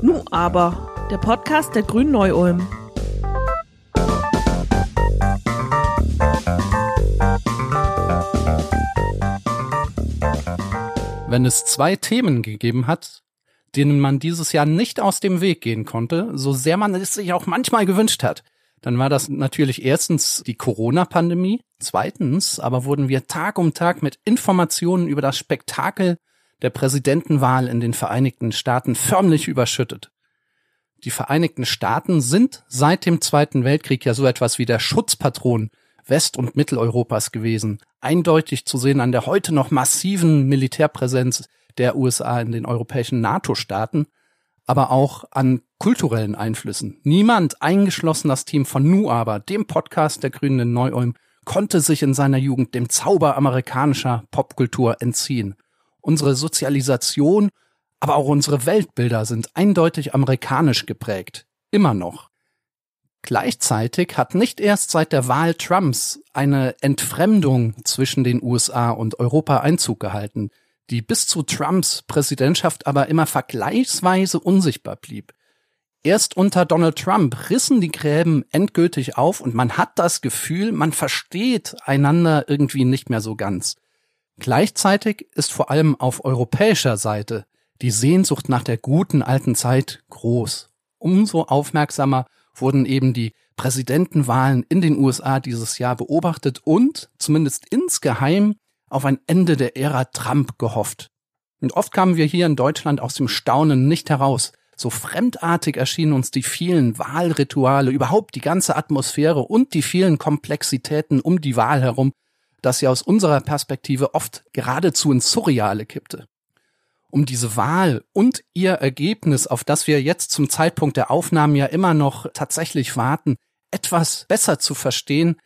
Nu aber, der Podcast der Grünen Neu-Ulm. Wenn es zwei Themen gegeben hat, denen man dieses Jahr nicht aus dem Weg gehen konnte, so sehr man es sich auch manchmal gewünscht hat, dann war das natürlich erstens die Corona-Pandemie, zweitens aber wurden wir Tag um Tag mit Informationen über das Spektakel der Präsidentenwahl in den Vereinigten Staaten förmlich überschüttet. Die Vereinigten Staaten sind seit dem Zweiten Weltkrieg ja so etwas wie der Schutzpatron West- und Mitteleuropas gewesen. Eindeutig zu sehen an der heute noch massiven Militärpräsenz der USA in den europäischen NATO-Staaten, aber auch an kulturellen Einflüssen. Niemand, eingeschlossen das Team von Nu aber, dem Podcast der Grünen in Neu-Ulm, konnte sich in seiner Jugend dem Zauber amerikanischer Popkultur entziehen. Unsere Sozialisation, aber auch unsere Weltbilder sind eindeutig amerikanisch geprägt. Immer noch. Gleichzeitig hat nicht erst seit der Wahl Trumps eine Entfremdung zwischen den USA und Europa Einzug gehalten, die bis zu Trumps Präsidentschaft aber immer vergleichsweise unsichtbar blieb. Erst unter Donald Trump rissen die Gräben endgültig auf und man hat das Gefühl, man versteht einander irgendwie nicht mehr so ganz. Gleichzeitig ist vor allem auf europäischer Seite die Sehnsucht nach der guten alten Zeit groß. Umso aufmerksamer wurden eben die Präsidentenwahlen in den USA dieses Jahr beobachtet und zumindest insgeheim auf ein Ende der Ära Trump gehofft. Und oft kamen wir hier in Deutschland aus dem Staunen nicht heraus. So fremdartig erschienen uns die vielen Wahlrituale, überhaupt die ganze Atmosphäre und die vielen Komplexitäten um die Wahl herum, dass sie aus unserer Perspektive oft geradezu ins Surreale kippte um diese Wahl und ihr Ergebnis, auf das wir jetzt zum Zeitpunkt der Aufnahmen ja immer noch tatsächlich warten, etwas besser zu verstehen,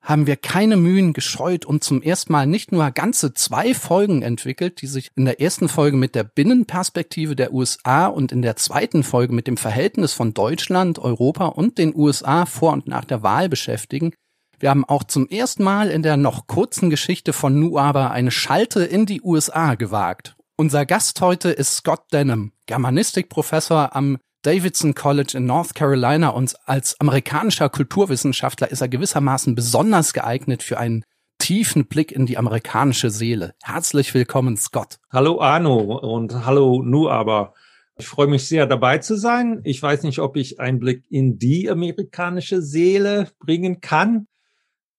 haben wir keine Mühen gescheut und zum ersten Mal nicht nur ganze zwei Folgen entwickelt, die sich in der ersten Folge mit der Binnenperspektive der USA und in der zweiten Folge mit dem Verhältnis von Deutschland, Europa und den USA vor und nach der Wahl beschäftigen. Wir haben auch zum ersten Mal in der noch kurzen Geschichte von Nuaba eine Schalte in die USA gewagt unser Gast heute ist Scott Denham, Germanistikprofessor am Davidson College in North Carolina und als amerikanischer Kulturwissenschaftler ist er gewissermaßen besonders geeignet für einen tiefen Blick in die amerikanische Seele. Herzlich willkommen, Scott. Hallo Arno und hallo Nu aber. Ich freue mich sehr dabei zu sein. Ich weiß nicht, ob ich einen Blick in die amerikanische Seele bringen kann,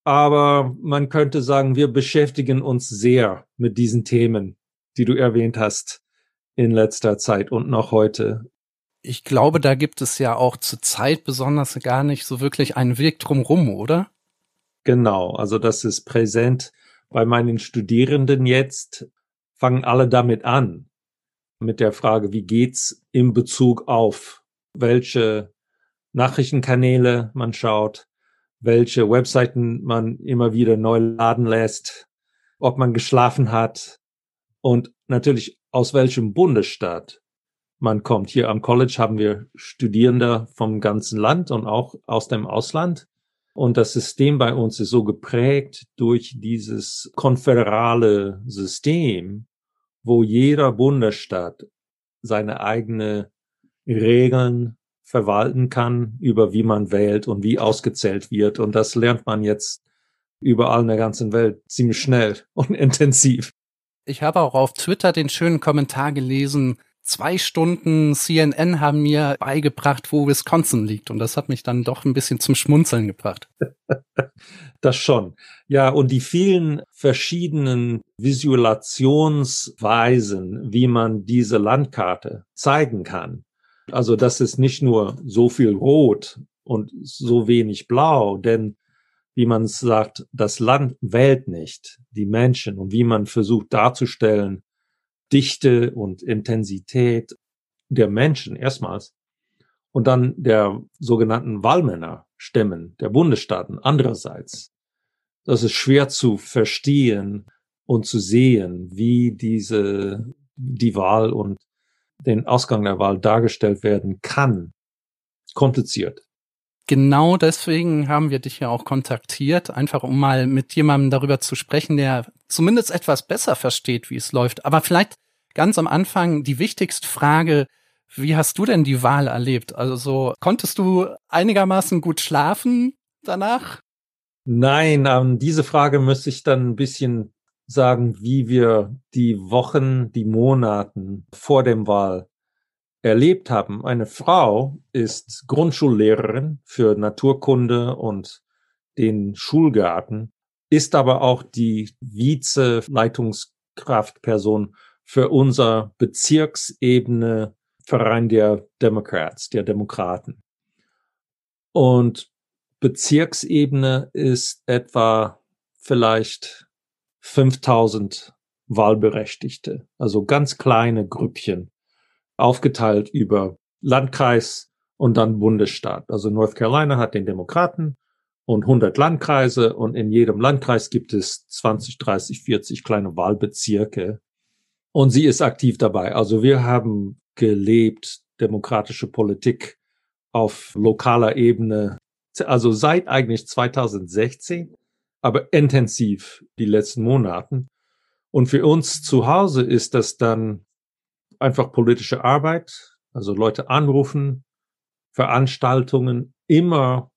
aber man könnte sagen, wir beschäftigen uns sehr mit diesen Themen die du erwähnt hast in letzter Zeit und noch heute. Ich glaube, da gibt es ja auch zur Zeit besonders gar nicht so wirklich einen Weg drumrum, oder? Genau, also das ist präsent bei meinen Studierenden jetzt, fangen alle damit an, mit der Frage, wie geht's in Bezug auf welche Nachrichtenkanäle man schaut, welche Webseiten man immer wieder neu laden lässt, ob man geschlafen hat, und natürlich aus welchem Bundesstaat man kommt. Hier am College haben wir Studierende vom ganzen Land und auch aus dem Ausland. Und das System bei uns ist so geprägt durch dieses konföderale System, wo jeder Bundesstaat seine eigene Regeln verwalten kann, über wie man wählt und wie ausgezählt wird. Und das lernt man jetzt überall in der ganzen Welt ziemlich schnell und intensiv. Ich habe auch auf Twitter den schönen Kommentar gelesen, zwei Stunden CNN haben mir beigebracht, wo Wisconsin liegt. Und das hat mich dann doch ein bisschen zum Schmunzeln gebracht. Das schon. Ja, und die vielen verschiedenen Visualisationsweisen, wie man diese Landkarte zeigen kann. Also das ist nicht nur so viel Rot und so wenig Blau, denn wie man sagt, das Land wählt nicht die Menschen und wie man versucht darzustellen, Dichte und Intensität der Menschen erstmals und dann der sogenannten Wahlmännerstimmen der Bundesstaaten andererseits. Das ist schwer zu verstehen und zu sehen, wie diese, die Wahl und den Ausgang der Wahl dargestellt werden kann. Kompliziert genau deswegen haben wir dich ja auch kontaktiert, einfach um mal mit jemandem darüber zu sprechen, der zumindest etwas besser versteht, wie es läuft. Aber vielleicht ganz am Anfang die wichtigste Frage, wie hast du denn die Wahl erlebt? Also so, konntest du einigermaßen gut schlafen danach? Nein, ähm, diese Frage müsste ich dann ein bisschen sagen, wie wir die Wochen, die Monaten vor dem Wahl erlebt haben. Eine Frau ist Grundschullehrerin für Naturkunde und den Schulgarten, ist aber auch die Vize-Leitungskraftperson für unser Bezirksebene Verein der Democrats, der Demokraten. Und Bezirksebene ist etwa vielleicht 5000 Wahlberechtigte, also ganz kleine Grüppchen, aufgeteilt über Landkreis und dann Bundesstaat. Also North Carolina hat den Demokraten und 100 Landkreise und in jedem Landkreis gibt es 20, 30, 40 kleine Wahlbezirke. Und sie ist aktiv dabei. Also wir haben gelebt, demokratische Politik auf lokaler Ebene, also seit eigentlich 2016, aber intensiv die letzten Monaten. Und für uns zu Hause ist das dann einfach politische Arbeit, also Leute anrufen, Veranstaltungen, immer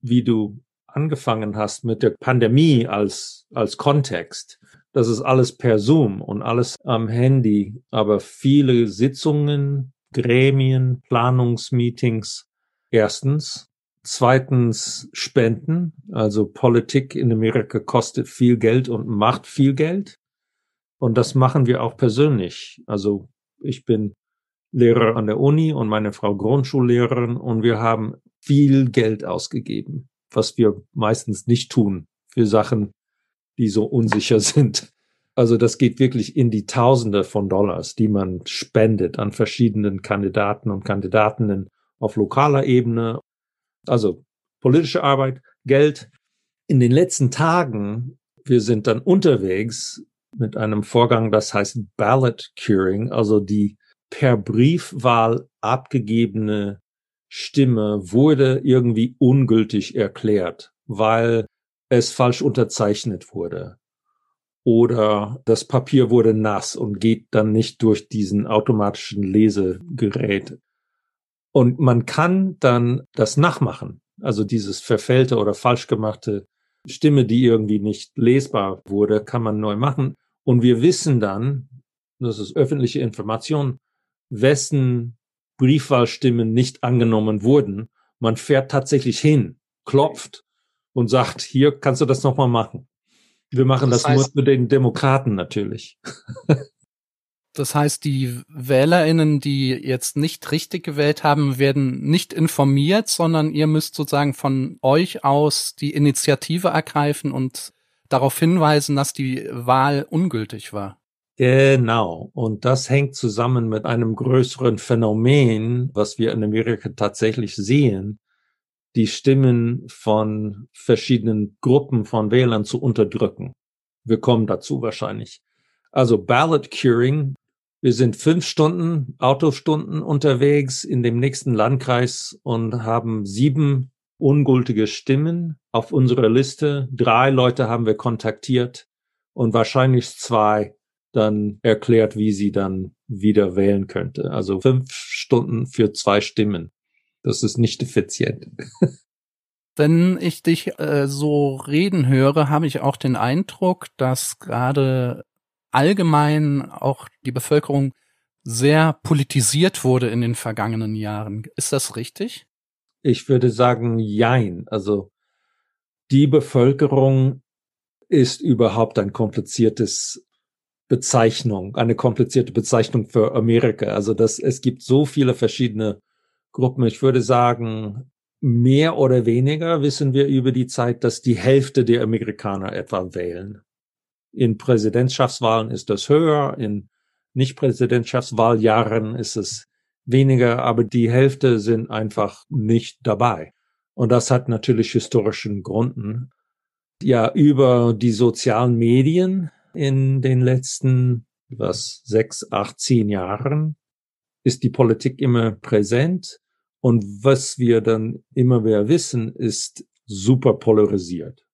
wie du angefangen hast mit der Pandemie als, als Kontext. Das ist alles per Zoom und alles am Handy, aber viele Sitzungen, Gremien, Planungsmeetings. Erstens. Zweitens Spenden. Also Politik in Amerika kostet viel Geld und macht viel Geld. Und das machen wir auch persönlich. Also ich bin Lehrer an der Uni und meine Frau Grundschullehrerin und wir haben viel Geld ausgegeben, was wir meistens nicht tun für Sachen, die so unsicher sind. Also das geht wirklich in die Tausende von Dollars, die man spendet an verschiedenen Kandidaten und Kandidatinnen auf lokaler Ebene. Also politische Arbeit, Geld. In den letzten Tagen, wir sind dann unterwegs mit einem Vorgang, das heißt Ballot Curing, also die per Briefwahl abgegebene Stimme wurde irgendwie ungültig erklärt, weil es falsch unterzeichnet wurde. Oder das Papier wurde nass und geht dann nicht durch diesen automatischen Lesegerät. Und man kann dann das nachmachen. Also dieses verfällte oder falsch gemachte Stimme, die irgendwie nicht lesbar wurde, kann man neu machen. Und wir wissen dann, das ist öffentliche Information, wessen Briefwahlstimmen nicht angenommen wurden. Man fährt tatsächlich hin, klopft und sagt, hier kannst du das nochmal machen. Wir machen das, das heißt, nur für den Demokraten natürlich. das heißt, die WählerInnen, die jetzt nicht richtig gewählt haben, werden nicht informiert, sondern ihr müsst sozusagen von euch aus die Initiative ergreifen und darauf hinweisen, dass die Wahl ungültig war. Genau. Und das hängt zusammen mit einem größeren Phänomen, was wir in Amerika tatsächlich sehen, die Stimmen von verschiedenen Gruppen von Wählern zu unterdrücken. Wir kommen dazu wahrscheinlich. Also Ballot Curing. Wir sind fünf Stunden, Autostunden unterwegs in dem nächsten Landkreis und haben sieben ungültige Stimmen auf unserer Liste. Drei Leute haben wir kontaktiert und wahrscheinlich zwei dann erklärt, wie sie dann wieder wählen könnte. Also fünf Stunden für zwei Stimmen. Das ist nicht effizient. Wenn ich dich äh, so reden höre, habe ich auch den Eindruck, dass gerade allgemein auch die Bevölkerung sehr politisiert wurde in den vergangenen Jahren. Ist das richtig? Ich würde sagen, jein. Also die Bevölkerung ist überhaupt ein kompliziertes Bezeichnung, eine komplizierte Bezeichnung für Amerika. Also das, es gibt so viele verschiedene Gruppen. Ich würde sagen, mehr oder weniger wissen wir über die Zeit, dass die Hälfte der Amerikaner etwa wählen. In Präsidentschaftswahlen ist das höher, in Nicht-Präsidentschaftswahljahren ist es weniger, aber die Hälfte sind einfach nicht dabei. Und das hat natürlich historischen Gründen. Ja, über die sozialen Medien in den letzten, was, sechs, acht, zehn Jahren ist die Politik immer präsent. Und was wir dann immer mehr wissen, ist super polarisiert.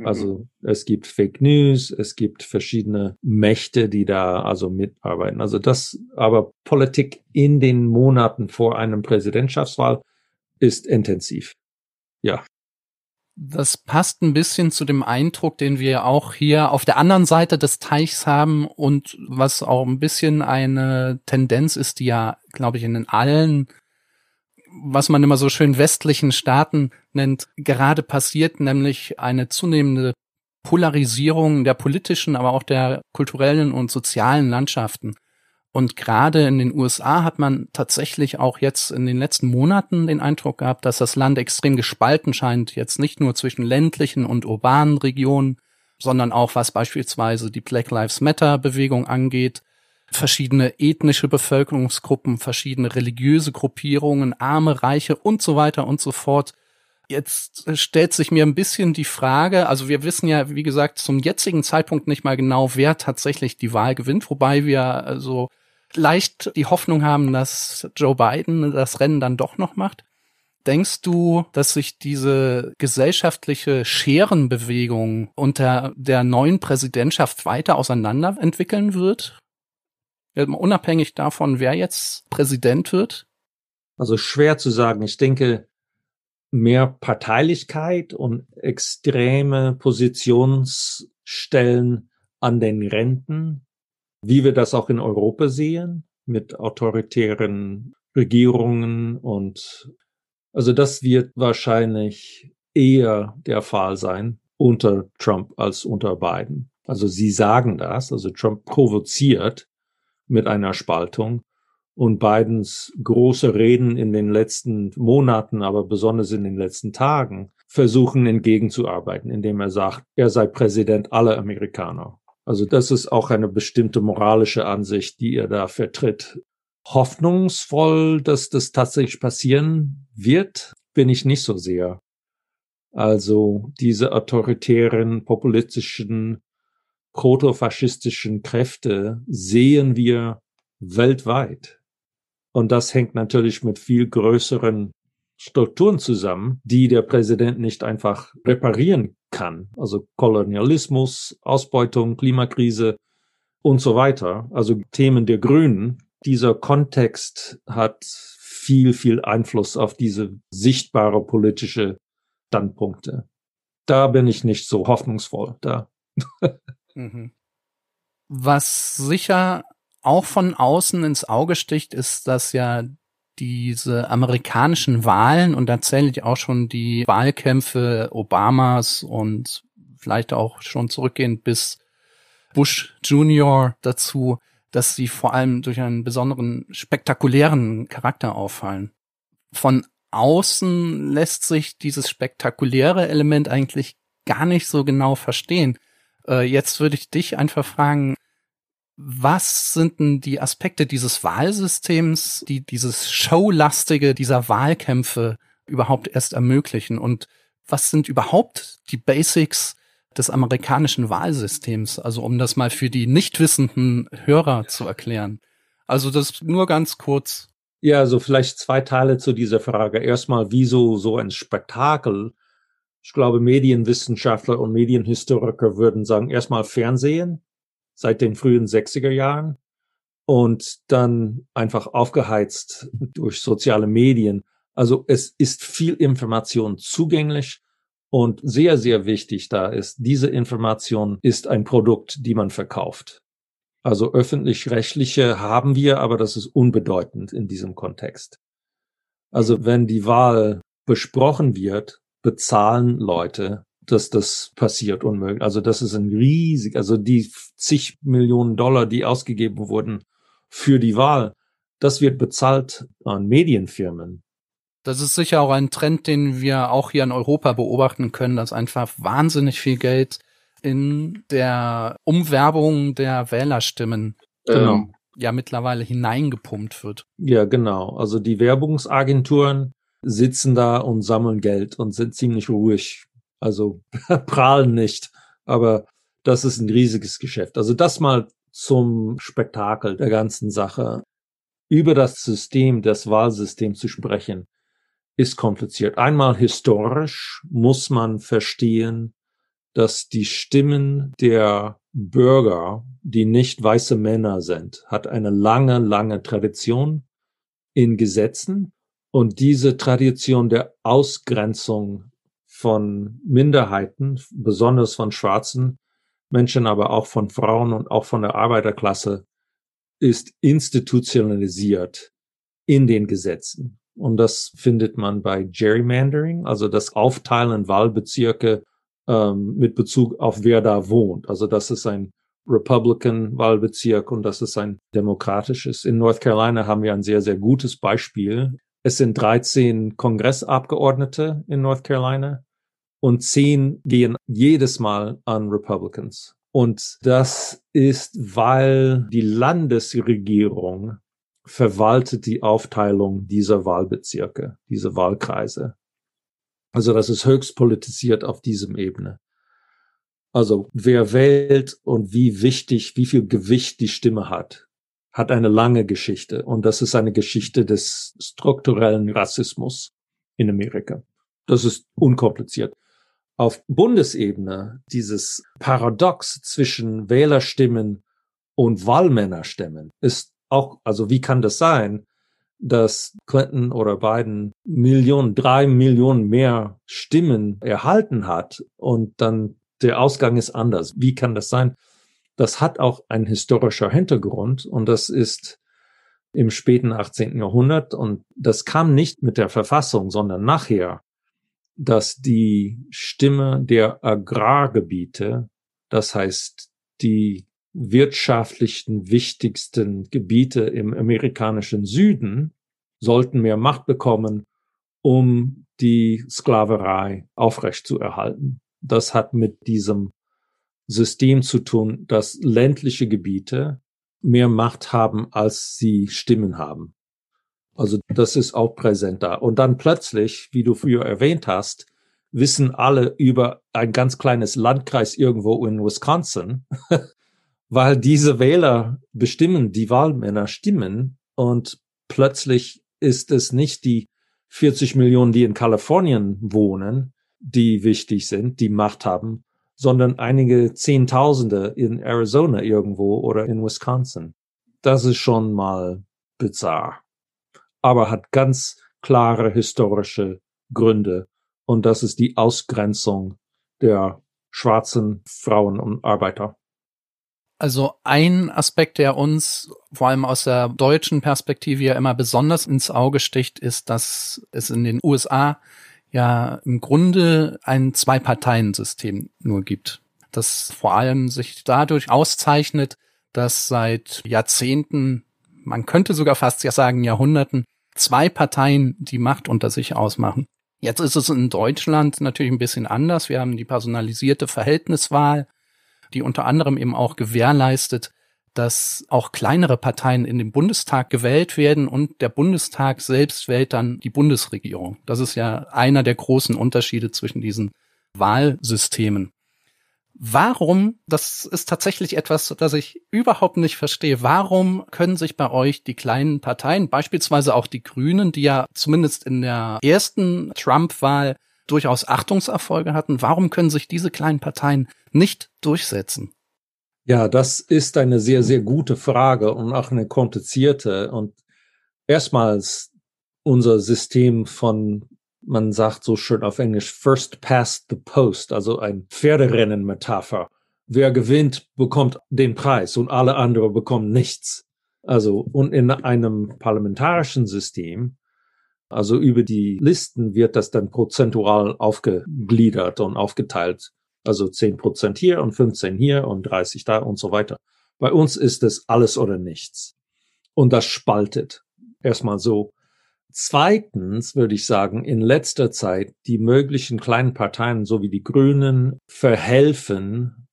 Mhm. Also es gibt Fake News, es gibt verschiedene Mächte, die da also mitarbeiten. Also das, aber Politik in den Monaten vor einem Präsidentschaftswahl ist intensiv. Ja. Das passt ein bisschen zu dem Eindruck, den wir auch hier auf der anderen Seite des Teichs haben und was auch ein bisschen eine Tendenz ist, die ja, glaube ich, in allen, was man immer so schön westlichen Staaten nennt, gerade passiert, nämlich eine zunehmende Polarisierung der politischen, aber auch der kulturellen und sozialen Landschaften. Und gerade in den USA hat man tatsächlich auch jetzt in den letzten Monaten den Eindruck gehabt, dass das Land extrem gespalten scheint, jetzt nicht nur zwischen ländlichen und urbanen Regionen, sondern auch was beispielsweise die Black Lives Matter Bewegung angeht, verschiedene ethnische Bevölkerungsgruppen, verschiedene religiöse Gruppierungen, arme, reiche und so weiter und so fort. Jetzt stellt sich mir ein bisschen die Frage, also wir wissen ja, wie gesagt, zum jetzigen Zeitpunkt nicht mal genau, wer tatsächlich die Wahl gewinnt, wobei wir also leicht die Hoffnung haben, dass Joe Biden das Rennen dann doch noch macht. Denkst du, dass sich diese gesellschaftliche Scherenbewegung unter der neuen Präsidentschaft weiter auseinanderentwickeln wird? Unabhängig davon, wer jetzt Präsident wird? Also schwer zu sagen. Ich denke, mehr Parteilichkeit und extreme Positionsstellen an den Renten wie wir das auch in Europa sehen, mit autoritären Regierungen und also das wird wahrscheinlich eher der Fall sein unter Trump als unter Biden. Also sie sagen das, also Trump provoziert mit einer Spaltung und Bidens große Reden in den letzten Monaten, aber besonders in den letzten Tagen, versuchen entgegenzuarbeiten, indem er sagt, er sei Präsident aller Amerikaner. Also das ist auch eine bestimmte moralische Ansicht, die er da vertritt. Hoffnungsvoll, dass das tatsächlich passieren wird, bin ich nicht so sehr. Also diese autoritären, populistischen, protofaschistischen Kräfte sehen wir weltweit. Und das hängt natürlich mit viel größeren Strukturen zusammen, die der Präsident nicht einfach reparieren kann. Also Kolonialismus, Ausbeutung, Klimakrise und so weiter. Also Themen der Grünen. Dieser Kontext hat viel, viel Einfluss auf diese sichtbare politische Standpunkte. Da bin ich nicht so hoffnungsvoll da. Mhm. Was sicher auch von außen ins Auge sticht, ist, dass ja diese amerikanischen Wahlen und da zähle ich auch schon die Wahlkämpfe Obamas und vielleicht auch schon zurückgehend bis Bush Junior dazu, dass sie vor allem durch einen besonderen spektakulären Charakter auffallen. Von außen lässt sich dieses spektakuläre Element eigentlich gar nicht so genau verstehen. Äh, jetzt würde ich dich einfach fragen, was sind denn die Aspekte dieses Wahlsystems, die dieses Showlastige dieser Wahlkämpfe überhaupt erst ermöglichen? Und was sind überhaupt die Basics des amerikanischen Wahlsystems? Also um das mal für die nicht wissenden Hörer zu erklären. Also das nur ganz kurz. Ja, also vielleicht zwei Teile zu dieser Frage. Erstmal, wieso so ein Spektakel? Ich glaube, Medienwissenschaftler und Medienhistoriker würden sagen, erstmal Fernsehen seit den frühen 60er Jahren und dann einfach aufgeheizt durch soziale Medien. Also es ist viel Information zugänglich und sehr, sehr wichtig da ist, diese Information ist ein Produkt, die man verkauft. Also öffentlich-rechtliche haben wir, aber das ist unbedeutend in diesem Kontext. Also wenn die Wahl besprochen wird, bezahlen Leute dass das passiert unmöglich. Also das ist ein riesig, also die zig Millionen Dollar, die ausgegeben wurden für die Wahl, das wird bezahlt an Medienfirmen. Das ist sicher auch ein Trend, den wir auch hier in Europa beobachten können, dass einfach wahnsinnig viel Geld in der Umwerbung der Wählerstimmen genau. ähm, ja mittlerweile hineingepumpt wird. Ja, genau. Also die Werbungsagenturen sitzen da und sammeln Geld und sind ziemlich ruhig also prahlen nicht, aber das ist ein riesiges Geschäft. Also das mal zum Spektakel der ganzen Sache. Über das System, das Wahlsystem zu sprechen, ist kompliziert. Einmal historisch muss man verstehen, dass die Stimmen der Bürger, die nicht weiße Männer sind, hat eine lange, lange Tradition in Gesetzen und diese Tradition der Ausgrenzung von Minderheiten, besonders von schwarzen Menschen, aber auch von Frauen und auch von der Arbeiterklasse, ist institutionalisiert in den Gesetzen. Und das findet man bei Gerrymandering, also das Aufteilen Wahlbezirke ähm, mit Bezug auf wer da wohnt. Also das ist ein Republican-Wahlbezirk und das ist ein demokratisches. In North Carolina haben wir ein sehr, sehr gutes Beispiel. Es sind 13 Kongressabgeordnete in North Carolina und 10 gehen jedes Mal an Republicans. Und das ist, weil die Landesregierung verwaltet die Aufteilung dieser Wahlbezirke, diese Wahlkreise. Also das ist höchst politisiert auf diesem Ebene. Also wer wählt und wie wichtig, wie viel Gewicht die Stimme hat, hat eine lange Geschichte. Und das ist eine Geschichte des strukturellen Rassismus in Amerika. Das ist unkompliziert. Auf Bundesebene dieses Paradox zwischen Wählerstimmen und Wahlmännerstimmen ist auch, also wie kann das sein, dass Clinton oder Biden Millionen, drei Millionen mehr Stimmen erhalten hat und dann der Ausgang ist anders. Wie kann das sein? Das hat auch ein historischer Hintergrund und das ist im späten 18. Jahrhundert und das kam nicht mit der Verfassung, sondern nachher, dass die Stimme der Agrargebiete, das heißt die wirtschaftlichen wichtigsten Gebiete im amerikanischen Süden sollten mehr Macht bekommen, um die Sklaverei aufrechtzuerhalten. Das hat mit diesem System zu tun, dass ländliche Gebiete mehr Macht haben, als sie Stimmen haben. Also das ist auch präsent da. Und dann plötzlich, wie du früher erwähnt hast, wissen alle über ein ganz kleines Landkreis irgendwo in Wisconsin, weil diese Wähler bestimmen, die Wahlmänner stimmen und plötzlich ist es nicht die 40 Millionen, die in Kalifornien wohnen, die wichtig sind, die Macht haben, sondern einige Zehntausende in Arizona irgendwo oder in Wisconsin. Das ist schon mal bizarr, aber hat ganz klare historische Gründe und das ist die Ausgrenzung der schwarzen Frauen und Arbeiter. Also ein Aspekt, der uns vor allem aus der deutschen Perspektive ja immer besonders ins Auge sticht, ist, dass es in den USA ja im Grunde ein Zwei-Parteien-System nur gibt. Das vor allem sich dadurch auszeichnet, dass seit Jahrzehnten, man könnte sogar fast ja sagen Jahrhunderten, zwei Parteien die Macht unter sich ausmachen. Jetzt ist es in Deutschland natürlich ein bisschen anders. Wir haben die personalisierte Verhältniswahl die unter anderem eben auch gewährleistet, dass auch kleinere Parteien in den Bundestag gewählt werden und der Bundestag selbst wählt dann die Bundesregierung. Das ist ja einer der großen Unterschiede zwischen diesen Wahlsystemen. Warum, das ist tatsächlich etwas, das ich überhaupt nicht verstehe, warum können sich bei euch die kleinen Parteien, beispielsweise auch die Grünen, die ja zumindest in der ersten Trump-Wahl durchaus Achtungserfolge hatten, warum können sich diese kleinen Parteien nicht durchsetzen? Ja, das ist eine sehr, sehr gute Frage und auch eine komplizierte. Und erstmals unser System von, man sagt so schön auf Englisch, first past the post, also ein Pferderennen-Metapher. Wer gewinnt, bekommt den Preis und alle anderen bekommen nichts. Also, und in einem parlamentarischen System also über die Listen wird das dann prozentual aufgegliedert und aufgeteilt. Also 10 Prozent hier und 15 hier und 30 da und so weiter. Bei uns ist es alles oder nichts. Und das spaltet. Erstmal so. Zweitens würde ich sagen, in letzter Zeit die möglichen kleinen Parteien, so wie die Grünen, verhelfen,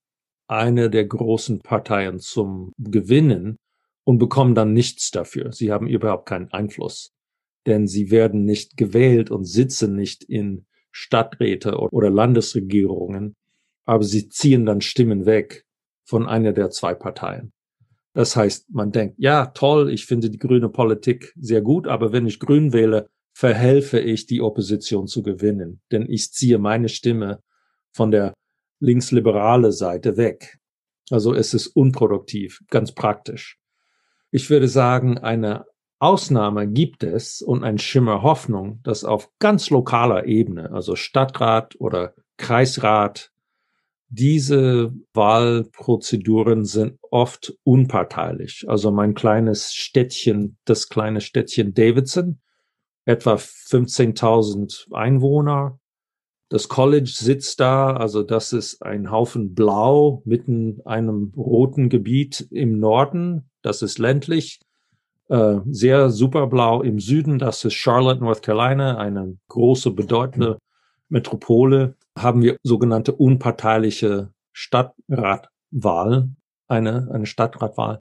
eine der großen Parteien zum Gewinnen und bekommen dann nichts dafür. Sie haben überhaupt keinen Einfluss denn sie werden nicht gewählt und sitzen nicht in Stadträte oder Landesregierungen, aber sie ziehen dann Stimmen weg von einer der zwei Parteien. Das heißt, man denkt, ja, toll, ich finde die grüne Politik sehr gut, aber wenn ich grün wähle, verhelfe ich die Opposition zu gewinnen, denn ich ziehe meine Stimme von der linksliberale Seite weg. Also es ist unproduktiv, ganz praktisch. Ich würde sagen, eine Ausnahme gibt es und ein Schimmer Hoffnung, dass auf ganz lokaler Ebene, also Stadtrat oder Kreisrat, diese Wahlprozeduren sind oft unparteilich. Also mein kleines Städtchen, das kleine Städtchen Davidson, etwa 15.000 Einwohner. Das College sitzt da, also das ist ein Haufen Blau mitten einem roten Gebiet im Norden. Das ist ländlich. Äh, sehr superblau im Süden. Das ist Charlotte, North Carolina, eine große, bedeutende Metropole. Haben wir sogenannte unparteiliche Stadtratwahl, eine, eine Stadtratwahl.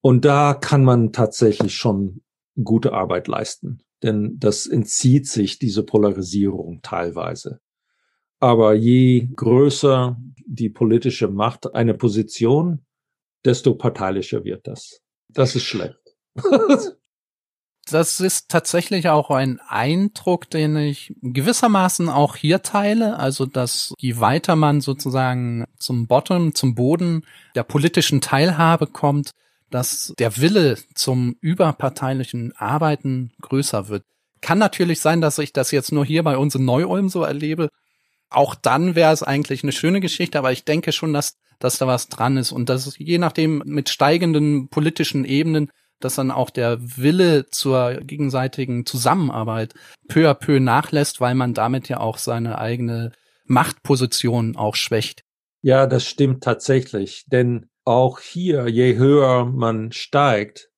Und da kann man tatsächlich schon gute Arbeit leisten, denn das entzieht sich diese Polarisierung teilweise. Aber je größer die politische Macht eine Position, desto parteilischer wird das. Das ist schlecht. das ist tatsächlich auch ein Eindruck, den ich gewissermaßen auch hier teile. Also, dass je weiter man sozusagen zum Bottom, zum Boden der politischen Teilhabe kommt, dass der Wille zum überparteilichen Arbeiten größer wird. Kann natürlich sein, dass ich das jetzt nur hier bei uns in Neu-Ulm so erlebe. Auch dann wäre es eigentlich eine schöne Geschichte, aber ich denke schon, dass, dass da was dran ist und dass je nachdem mit steigenden politischen Ebenen dass dann auch der Wille zur gegenseitigen Zusammenarbeit peu à peu nachlässt, weil man damit ja auch seine eigene Machtposition auch schwächt. Ja, das stimmt tatsächlich, denn auch hier, je höher man steigt,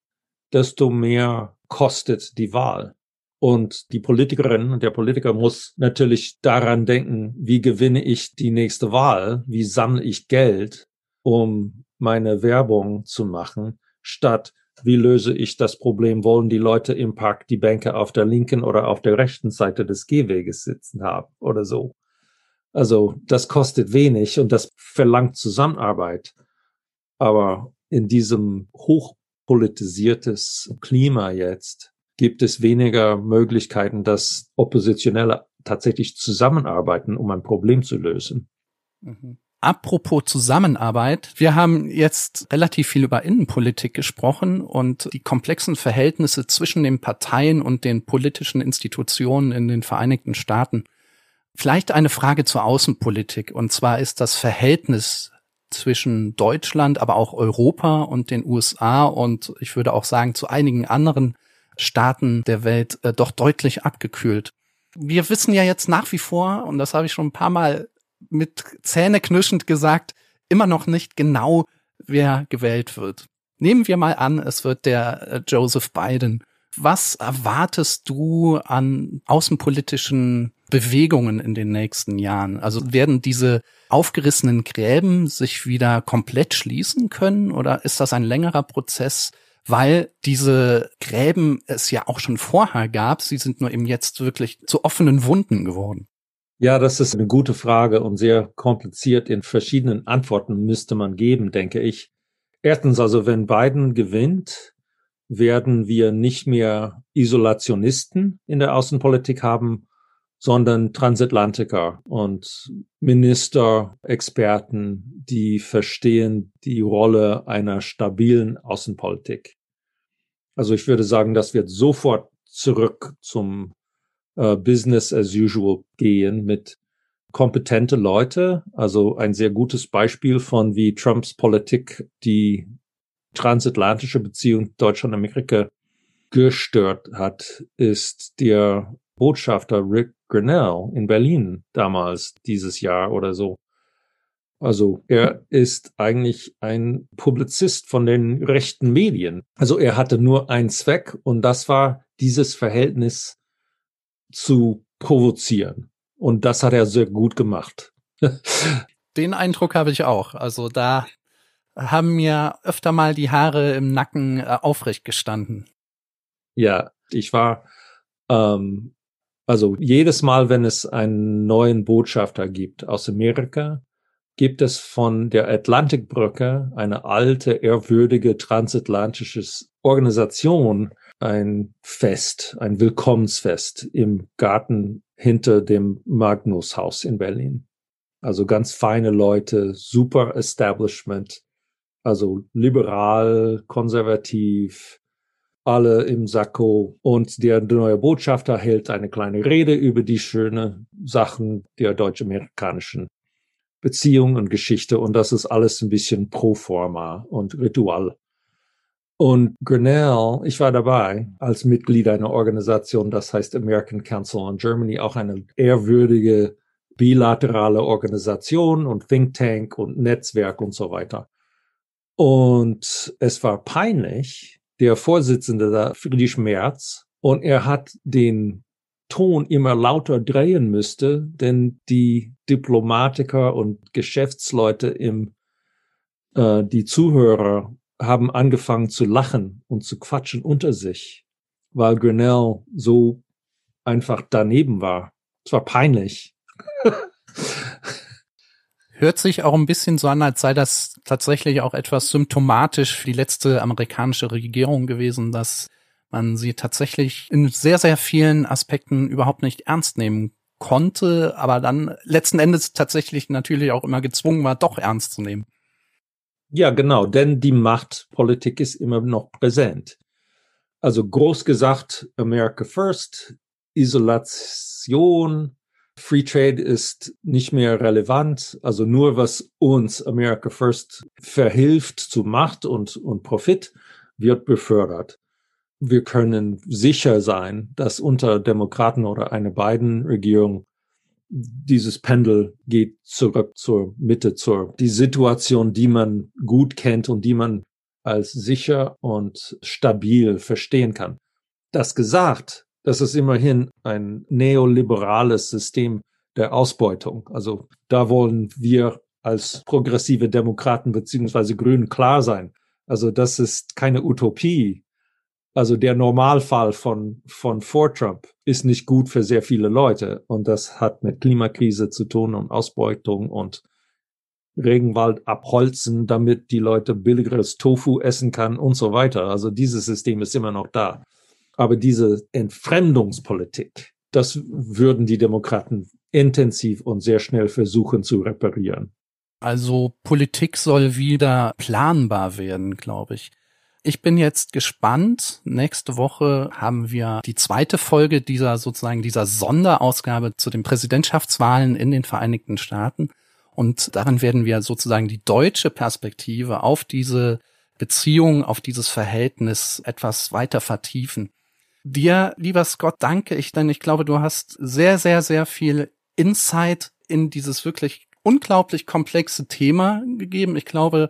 desto mehr kostet die Wahl. Und die Politikerin und der Politiker muss natürlich daran denken, wie gewinne ich die nächste Wahl, wie sammle ich Geld, um meine Werbung zu machen, statt wie löse ich das Problem? Wollen die Leute im Park die Bänke auf der linken oder auf der rechten Seite des Gehweges sitzen haben oder so? Also das kostet wenig und das verlangt Zusammenarbeit. Aber in diesem hochpolitisiertes Klima jetzt gibt es weniger Möglichkeiten, dass Oppositionelle tatsächlich zusammenarbeiten, um ein Problem zu lösen. Mhm. Apropos Zusammenarbeit. Wir haben jetzt relativ viel über Innenpolitik gesprochen und die komplexen Verhältnisse zwischen den Parteien und den politischen Institutionen in den Vereinigten Staaten. Vielleicht eine Frage zur Außenpolitik. Und zwar ist das Verhältnis zwischen Deutschland, aber auch Europa und den USA und ich würde auch sagen zu einigen anderen Staaten der Welt äh, doch deutlich abgekühlt. Wir wissen ja jetzt nach wie vor, und das habe ich schon ein paar Mal mit Zähne knirschend gesagt, immer noch nicht genau, wer gewählt wird. Nehmen wir mal an, es wird der äh, Joseph Biden. Was erwartest du an außenpolitischen Bewegungen in den nächsten Jahren? Also werden diese aufgerissenen Gräben sich wieder komplett schließen können oder ist das ein längerer Prozess, weil diese Gräben es ja auch schon vorher gab, sie sind nur eben jetzt wirklich zu offenen Wunden geworden? Ja, das ist eine gute Frage und sehr kompliziert. In verschiedenen Antworten müsste man geben, denke ich. Erstens, also wenn Biden gewinnt, werden wir nicht mehr Isolationisten in der Außenpolitik haben, sondern Transatlantiker und Minister, Experten, die verstehen die Rolle einer stabilen Außenpolitik. Also ich würde sagen, das wird sofort zurück zum äh, Business as usual gehen mit kompetente Leute. Also ein sehr gutes Beispiel von wie Trumps Politik die transatlantische Beziehung Deutschland-Amerika gestört hat, ist der Botschafter Rick Grinnell in Berlin damals dieses Jahr oder so. Also er ist eigentlich ein Publizist von den rechten Medien. Also er hatte nur einen Zweck und das war dieses Verhältnis zu provozieren. Und das hat er sehr gut gemacht. Den Eindruck habe ich auch. Also da haben mir öfter mal die Haare im Nacken äh, aufrecht gestanden. Ja, ich war, ähm, also jedes Mal, wenn es einen neuen Botschafter gibt aus Amerika, gibt es von der Atlantikbrücke eine alte, ehrwürdige transatlantische Organisation, ein Fest, ein Willkommensfest im Garten hinter dem Magnushaus in Berlin. Also ganz feine Leute, super Establishment, also liberal, konservativ, alle im Sakko. Und der neue Botschafter hält eine kleine Rede über die schönen Sachen der deutsch-amerikanischen Beziehung und Geschichte. Und das ist alles ein bisschen pro forma und Ritual. Und Grinnell, ich war dabei als Mitglied einer Organisation, das heißt American Council on Germany, auch eine ehrwürdige bilaterale Organisation und Think Tank und Netzwerk und so weiter. Und es war peinlich, der Vorsitzende da, Friedrich Merz, und er hat den Ton immer lauter drehen müsste, denn die Diplomatiker und Geschäftsleute im, äh, die Zuhörer haben angefangen zu lachen und zu quatschen unter sich, weil Grinnell so einfach daneben war. Es war peinlich. Hört sich auch ein bisschen so an, als sei das tatsächlich auch etwas symptomatisch für die letzte amerikanische Regierung gewesen, dass man sie tatsächlich in sehr, sehr vielen Aspekten überhaupt nicht ernst nehmen konnte, aber dann letzten Endes tatsächlich natürlich auch immer gezwungen war, doch ernst zu nehmen. Ja, genau, denn die Machtpolitik ist immer noch präsent. Also groß gesagt, America First, Isolation, Free Trade ist nicht mehr relevant. Also nur was uns America First verhilft zu Macht und, und Profit, wird befördert. Wir können sicher sein, dass unter Demokraten oder einer beiden Regierung dieses Pendel geht zurück zur Mitte, zur die Situation, die man gut kennt und die man als sicher und stabil verstehen kann. Das gesagt, das ist immerhin ein neoliberales System der Ausbeutung. Also da wollen wir als progressive Demokraten beziehungsweise Grünen klar sein. Also das ist keine Utopie. Also der Normalfall von, von vor Trump ist nicht gut für sehr viele Leute. Und das hat mit Klimakrise zu tun und Ausbeutung und Regenwald abholzen, damit die Leute billigeres Tofu essen kann und so weiter. Also dieses System ist immer noch da. Aber diese Entfremdungspolitik, das würden die Demokraten intensiv und sehr schnell versuchen zu reparieren. Also Politik soll wieder planbar werden, glaube ich. Ich bin jetzt gespannt. Nächste Woche haben wir die zweite Folge dieser sozusagen dieser Sonderausgabe zu den Präsidentschaftswahlen in den Vereinigten Staaten. Und darin werden wir sozusagen die deutsche Perspektive auf diese Beziehung, auf dieses Verhältnis etwas weiter vertiefen. Dir, lieber Scott, danke ich, denn ich glaube, du hast sehr, sehr, sehr viel Insight in dieses wirklich unglaublich komplexe Thema gegeben. Ich glaube,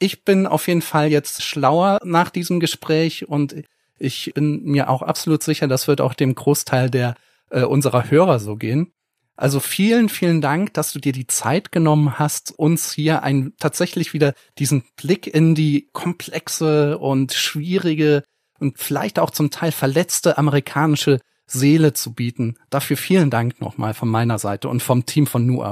ich bin auf jeden Fall jetzt schlauer nach diesem Gespräch und ich bin mir auch absolut sicher, das wird auch dem Großteil der äh, unserer Hörer so gehen. Also vielen, vielen Dank, dass du dir die Zeit genommen hast, uns hier ein tatsächlich wieder diesen Blick in die komplexe und schwierige und vielleicht auch zum Teil verletzte amerikanische Seele zu bieten. Dafür vielen Dank nochmal von meiner Seite und vom Team von Nu.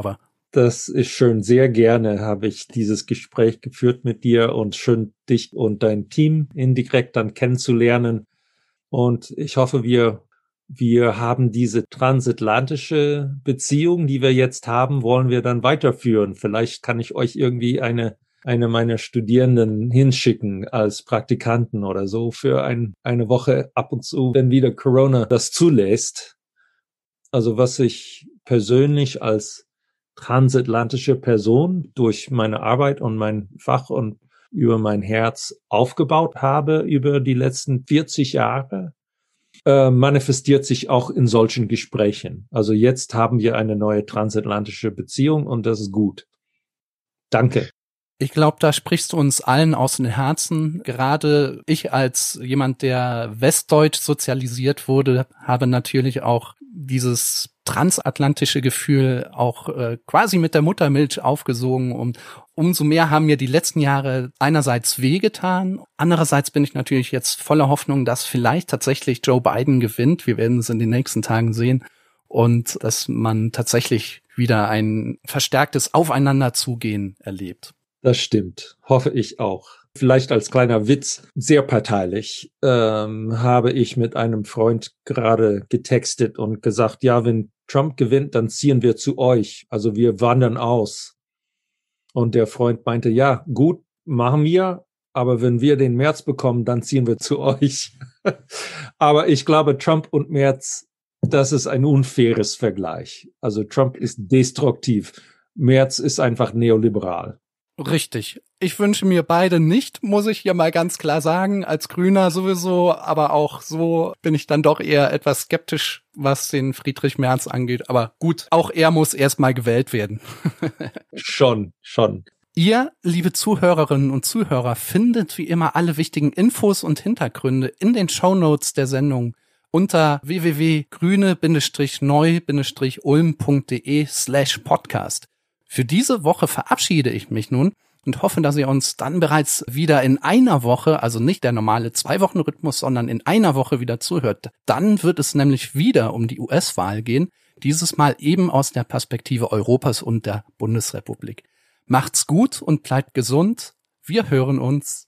Das ist schön. Sehr gerne habe ich dieses Gespräch geführt mit dir und schön dich und dein Team indirekt dann kennenzulernen. Und ich hoffe, wir, wir haben diese transatlantische Beziehung, die wir jetzt haben, wollen wir dann weiterführen. Vielleicht kann ich euch irgendwie eine eine meiner Studierenden hinschicken als Praktikanten oder so für ein, eine Woche ab und zu, wenn wieder Corona das zulässt. Also was ich persönlich als transatlantische Person durch meine Arbeit und mein Fach und über mein Herz aufgebaut habe über die letzten 40 Jahre, äh, manifestiert sich auch in solchen Gesprächen. Also jetzt haben wir eine neue transatlantische Beziehung und das ist gut. Danke. Ich glaube, da sprichst du uns allen aus den Herzen. Gerade ich als jemand, der westdeutsch sozialisiert wurde, habe natürlich auch dieses transatlantische Gefühl auch äh, quasi mit der Muttermilch aufgesogen und umso mehr haben mir die letzten Jahre einerseits wehgetan, andererseits bin ich natürlich jetzt voller Hoffnung, dass vielleicht tatsächlich Joe Biden gewinnt. Wir werden es in den nächsten Tagen sehen und dass man tatsächlich wieder ein verstärktes Aufeinanderzugehen erlebt. Das stimmt. Hoffe ich auch. Vielleicht als kleiner Witz, sehr parteilich, ähm, habe ich mit einem Freund gerade getextet und gesagt, ja, wenn Trump gewinnt, dann ziehen wir zu euch. Also wir wandern aus. Und der Freund meinte, ja, gut, machen wir, aber wenn wir den März bekommen, dann ziehen wir zu euch. aber ich glaube, Trump und März, das ist ein unfaires Vergleich. Also Trump ist destruktiv. März ist einfach neoliberal. Richtig. Ich wünsche mir beide nicht, muss ich hier mal ganz klar sagen, als Grüner sowieso, aber auch so bin ich dann doch eher etwas skeptisch, was den Friedrich Merz angeht. Aber gut, auch er muss erstmal gewählt werden. schon, schon. Ihr, liebe Zuhörerinnen und Zuhörer, findet wie immer alle wichtigen Infos und Hintergründe in den Show Notes der Sendung unter www.grüne-neu-ulm.de slash podcast. Für diese Woche verabschiede ich mich nun und hoffe, dass ihr uns dann bereits wieder in einer Woche, also nicht der normale Zwei-Wochen-Rhythmus, sondern in einer Woche wieder zuhört. Dann wird es nämlich wieder um die US-Wahl gehen, dieses Mal eben aus der Perspektive Europas und der Bundesrepublik. Macht's gut und bleibt gesund. Wir hören uns.